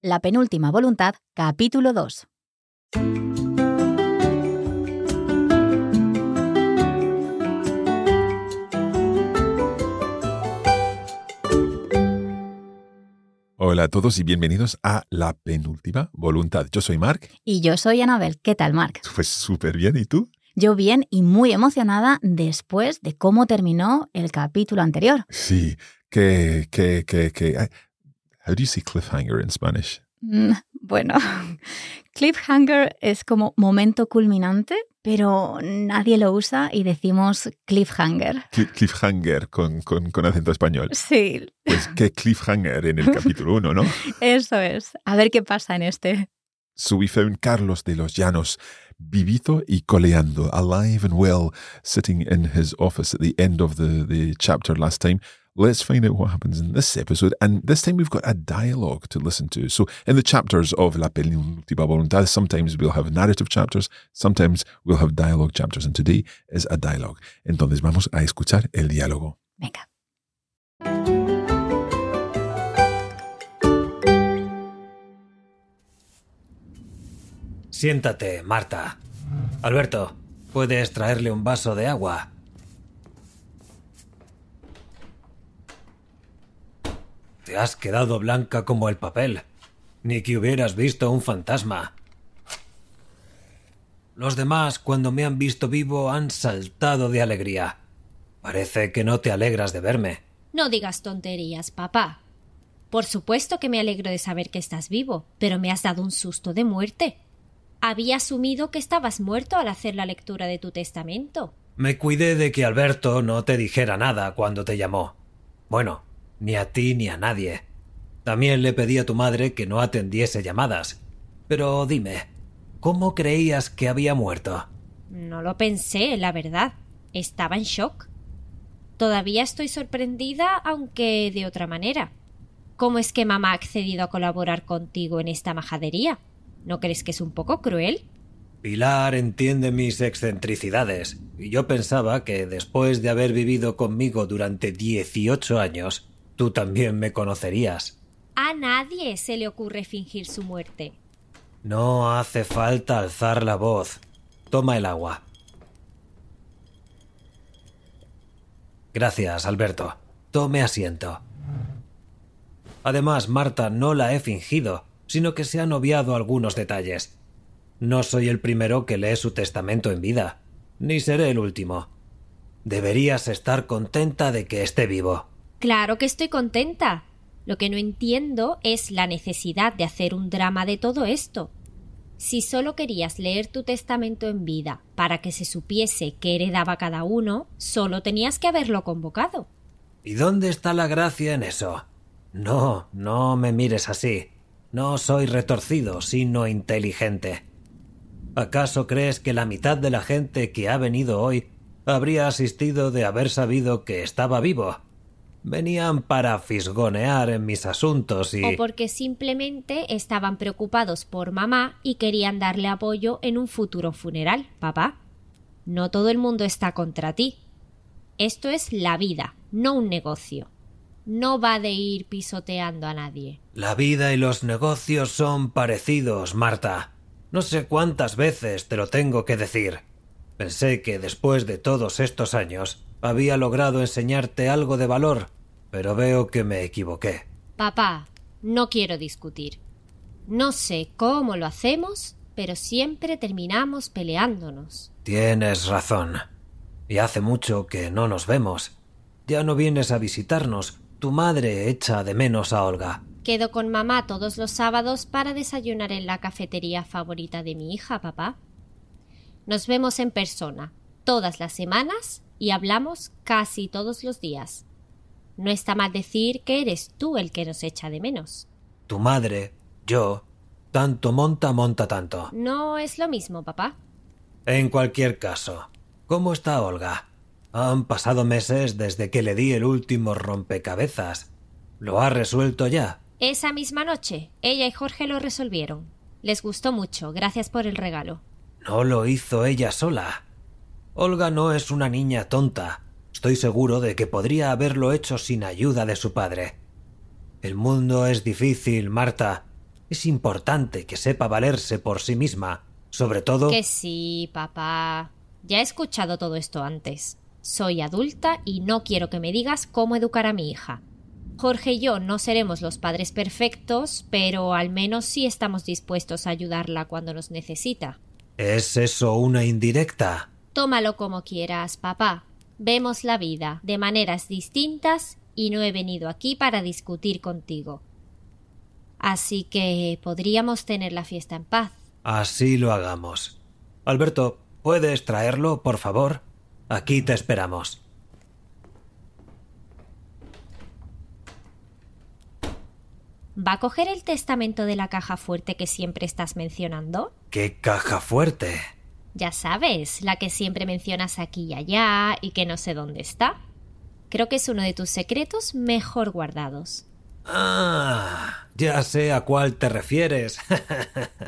La penúltima voluntad, capítulo 2. Hola a todos y bienvenidos a La penúltima voluntad. Yo soy Mark. Y yo soy Anabel. ¿Qué tal, Mark? Pues súper bien. ¿Y tú? Yo bien y muy emocionada después de cómo terminó el capítulo anterior. Sí, que, que, que, que. How do you say cliffhanger in Spanish? Mm, bueno, cliffhanger es como momento culminante, pero nadie lo usa y decimos cliffhanger. Cli- Cliffhanger con, con, con acento español. Sí, Pues qué cliffhanger en el capítulo 1, ¿no? eso es. A ver qué pasa en este. So we found Carlos de los Llanos, vivito y coleando, alive and well, sitting in his office at the end of the, the chapter last time. Let's find out what happens in this episode. And this time we've got a dialogue to listen to. So in the chapters of La Penúltima Voluntad, sometimes we'll have narrative chapters, sometimes we'll have dialogue chapters. And today is a dialogue. Entonces vamos a escuchar el diálogo. Venga. Siéntate, Marta. Alberto, ¿puedes traerle un vaso de agua? Te has quedado blanca como el papel. Ni que hubieras visto un fantasma. Los demás, cuando me han visto vivo, han saltado de alegría. Parece que no te alegras de verme. No digas tonterías, papá. Por supuesto que me alegro de saber que estás vivo, pero me has dado un susto de muerte. Había asumido que estabas muerto al hacer la lectura de tu testamento. Me cuidé de que Alberto no te dijera nada cuando te llamó. Bueno, ni a ti ni a nadie. También le pedí a tu madre que no atendiese llamadas. Pero dime, ¿cómo creías que había muerto? No lo pensé, la verdad. Estaba en shock. Todavía estoy sorprendida, aunque de otra manera. ¿Cómo es que mamá ha accedido a colaborar contigo en esta majadería? ¿No crees que es un poco cruel? Pilar entiende mis excentricidades, y yo pensaba que después de haber vivido conmigo durante 18 años, tú también me conocerías. A nadie se le ocurre fingir su muerte. No hace falta alzar la voz. Toma el agua. Gracias, Alberto. Tome asiento. Además, Marta, no la he fingido, sino que se han obviado algunos detalles. No soy el primero que lee su testamento en vida, ni seré el último. Deberías estar contenta de que esté vivo. Claro que estoy contenta. Lo que no entiendo es la necesidad de hacer un drama de todo esto. Si solo querías leer tu testamento en vida para que se supiese qué heredaba cada uno, solo tenías que haberlo convocado. ¿Y dónde está la gracia en eso? No, no me mires así. No soy retorcido, sino inteligente. ¿Acaso crees que la mitad de la gente que ha venido hoy habría asistido de haber sabido que estaba vivo? Venían para fisgonear en mis asuntos y... O porque simplemente estaban preocupados por mamá y querían darle apoyo en un futuro funeral, papá. No todo el mundo está contra ti. Esto es la vida, no un negocio. No va de ir pisoteando a nadie. La vida y los negocios son parecidos, Marta. No sé cuántas veces te lo tengo que decir. Pensé que después de todos estos años había logrado enseñarte algo de valor, pero veo que me equivoqué. Papá, no quiero discutir. No sé cómo lo hacemos, pero siempre terminamos peleándonos. Tienes razón. Y hace mucho que no nos vemos. Ya no vienes a visitarnos. Tu madre echa de menos a Olga. Quedo con mamá todos los sábados para desayunar en la cafetería favorita de mi hija, papá. Nos vemos en persona, todas las semanas, y hablamos casi todos los días. No está mal decir que eres tú el que nos echa de menos. Tu madre, yo, tanto monta, monta tanto. No es lo mismo, papá. En cualquier caso, ¿cómo está Olga? Han pasado meses desde que le di el último rompecabezas. ¿Lo ha resuelto ya? Esa misma noche, ella y Jorge lo resolvieron. Les gustó mucho, gracias por el regalo. No lo hizo ella sola. Olga no es una niña tonta. Estoy seguro de que podría haberlo hecho sin ayuda de su padre. El mundo es difícil, Marta, Es importante que sepa valerse por sí misma, sobre todo... Que sí, papá. Ya he escuchado todo esto antes. Soy adulta y no quiero que me digas cómo educar a mi hija. Jorge y yo no seremos los padres perfectos, pero al menos sí estamos dispuestos a ayudarla cuando nos necesita. ¿Es eso una indirecta? Tómalo como quieras, papá. Vemos la vida de maneras distintas y no he venido aquí para discutir contigo. Así que podríamos tener la fiesta en paz. Así lo hagamos. Alberto, ¿puedes traerlo, por favor? Aquí te esperamos. ¿Va a coger el testamento de la caja fuerte que siempre estás mencionando? ¿Qué caja fuerte? Ya sabes, la que siempre mencionas aquí y allá y que no sé dónde está. Creo que es uno de tus secretos mejor guardados. Ah, ya sé a cuál te refieres.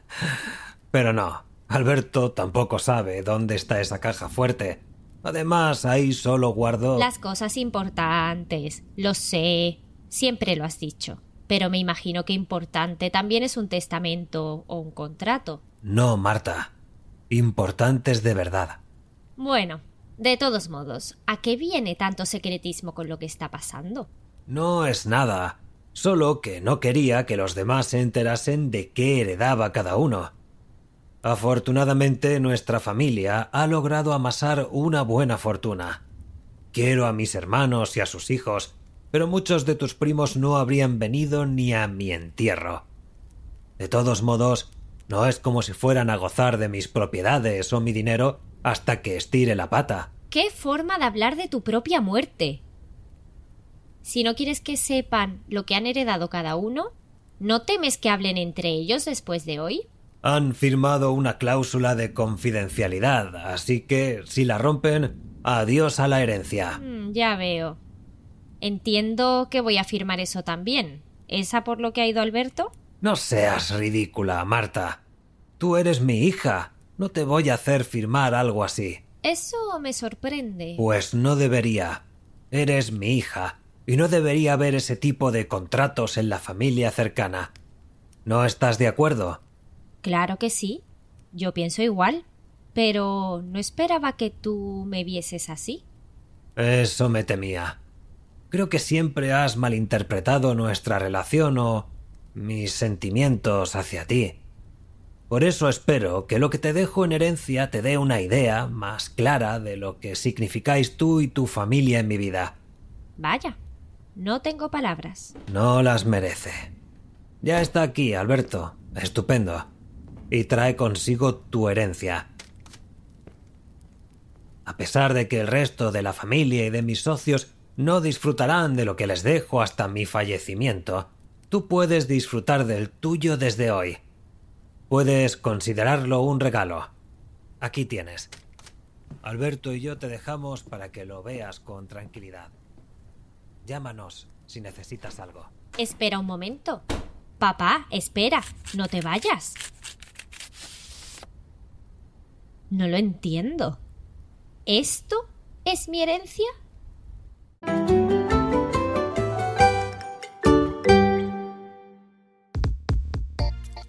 Pero no, Alberto tampoco sabe dónde está esa caja fuerte. Además, ahí solo guardo... Las cosas importantes. Lo sé. Siempre lo has dicho. Pero me imagino que importante también es un testamento o un contrato. No, Marta. Importantes de verdad. Bueno, de todos modos, ¿a qué viene tanto secretismo con lo que está pasando? No es nada. Solo que no quería que los demás se enterasen de qué heredaba cada uno. Afortunadamente nuestra familia ha logrado amasar una buena fortuna. Quiero a mis hermanos y a sus hijos, pero muchos de tus primos no habrían venido ni a mi entierro. De todos modos, no es como si fueran a gozar de mis propiedades o mi dinero hasta que estire la pata. ¿Qué forma de hablar de tu propia muerte? Si no quieres que sepan lo que han heredado cada uno, ¿no temes que hablen entre ellos después de hoy? Han firmado una cláusula de confidencialidad, así que si la rompen, adiós a la herencia. Mm, ya veo. Entiendo que voy a firmar eso también. ¿Esa por lo que ha ido Alberto? No seas ridícula, Marta. Tú eres mi hija. No te voy a hacer firmar algo así. Eso me sorprende. Pues no debería. Eres mi hija, y no debería haber ese tipo de contratos en la familia cercana. ¿No estás de acuerdo? Claro que sí. Yo pienso igual. Pero no esperaba que tú me vieses así. Eso me temía. Creo que siempre has malinterpretado nuestra relación o mis sentimientos hacia ti. Por eso espero que lo que te dejo en herencia te dé una idea más clara de lo que significáis tú y tu familia en mi vida. Vaya, no tengo palabras. No las merece. Ya está aquí, Alberto. Estupendo. Y trae consigo tu herencia. A pesar de que el resto de la familia y de mis socios no disfrutarán de lo que les dejo hasta mi fallecimiento. Tú puedes disfrutar del tuyo desde hoy. Puedes considerarlo un regalo. Aquí tienes. Alberto y yo te dejamos para que lo veas con tranquilidad. Llámanos si necesitas algo. Espera un momento. Papá, espera, no te vayas. No lo entiendo. ¿Esto es mi herencia?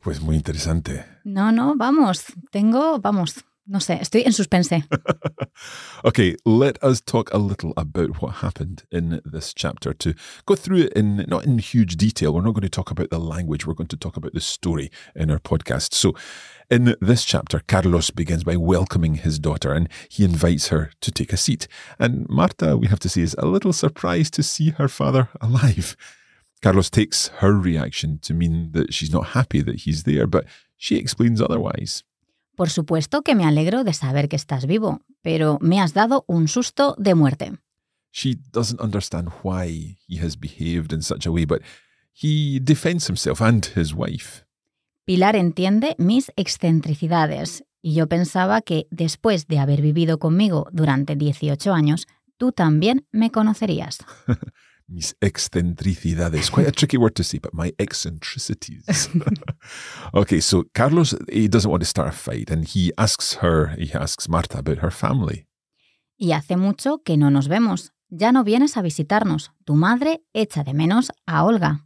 Pues muy interesante. No, no, vamos, tengo, vamos, No sé, estoy en suspense. okay, let us talk a little about what happened in this chapter. To go through it in not in huge detail, we're not going to talk about the language, we're going to talk about the story in our podcast. So, in this chapter, Carlos begins by welcoming his daughter and he invites her to take a seat. And Marta, we have to say, is a little surprised to see her father alive. Carlos takes her reaction to mean that she's not happy that he's there, but she explains otherwise. Por supuesto que me alegro de saber que estás vivo, pero me has dado un susto de muerte. She doesn't understand why he has behaved in such a way, but he defends himself and his wife. Pilar entiende mis excentricidades y yo pensaba que después de haber vivido conmigo durante 18 años, tú también me conocerías. mis excentricidades. Quite a tricky word to say, but my eccentricities. okay, so Carlos, he doesn't want to start a fight and he asks her, he asks Marta about her family. Y hace mucho que no nos vemos. Ya no vienes a visitarnos. Tu madre echa de menos a Olga.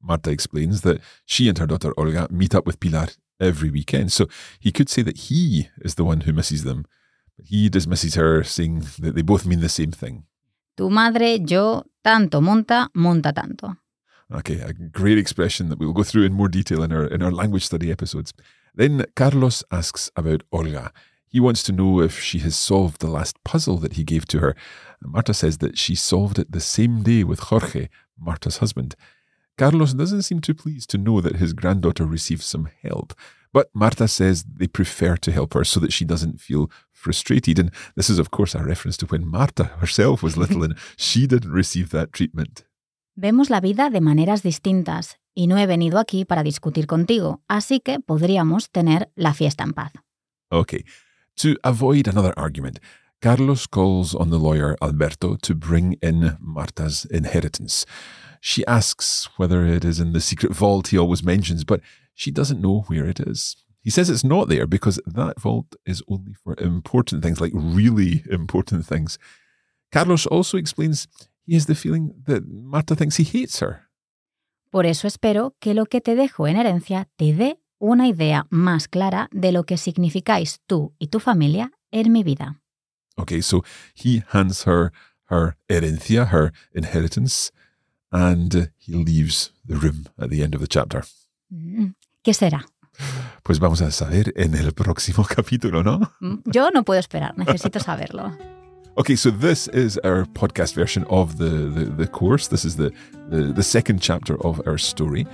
Marta explains that she and her daughter Olga meet up with Pilar every weekend. So he could say that he is the one who misses them. But he dismisses her, saying that they both mean the same thing. Tu madre, yo, tanto monta, monta tanto. Okay, a great expression that we'll go through in more detail in our in our language study episodes. Then Carlos asks about Olga. He wants to know if she has solved the last puzzle that he gave to her. Marta says that she solved it the same day with Jorge, Marta's husband. Carlos doesn't seem too pleased to know that his granddaughter received some help, but Marta says they prefer to help her so that she doesn't feel frustrated. And this is, of course, a reference to when Marta herself was little and she didn't receive that treatment. Vemos la vida de maneras distintas y no he venido aquí para discutir contigo, así que podríamos tener la fiesta en paz. Okay. To avoid another argument, Carlos calls on the lawyer Alberto to bring in Marta's inheritance. She asks whether it is in the secret vault he always mentions, but she doesn't know where it is. He says it's not there because that vault is only for important things, like really important things. Carlos also explains he has the feeling that Marta thinks he hates her. Por eso espero que lo que te dejo en herencia te dé una idea más clara de lo que significáis tú y tu familia en mi vida. Okay, so he hands her her herencia, her inheritance, and he leaves the room at the end of the chapter. Mm, ¿Qué será? Pues vamos a saber en el próximo capítulo, ¿no? Mm, yo no puedo esperar, necesito saberlo. Okay, so this is our podcast version of the, the, the course. This is the, the, the second chapter of our story.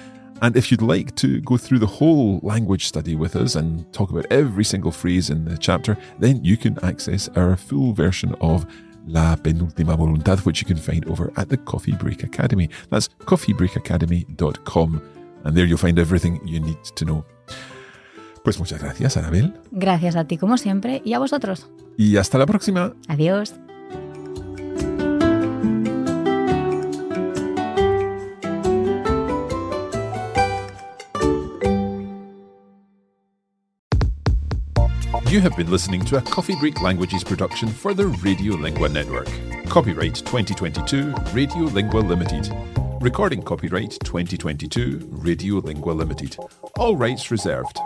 And if you'd like to go through the whole language study with us and talk about every single phrase in the chapter, then you can access our full version of La Penúltima Voluntad, which you can find over at the Coffee Break Academy. That's coffeebreakacademy.com. And there you'll find everything you need to know. Pues muchas gracias, Anabel. Gracias a ti como siempre y a vosotros. Y hasta la próxima. Adiós. You have been listening to a Coffee Break Languages production for the Radiolingua Network. Copyright 2022 Radiolingua Limited. Recording copyright 2022 Radiolingua Limited. All rights reserved.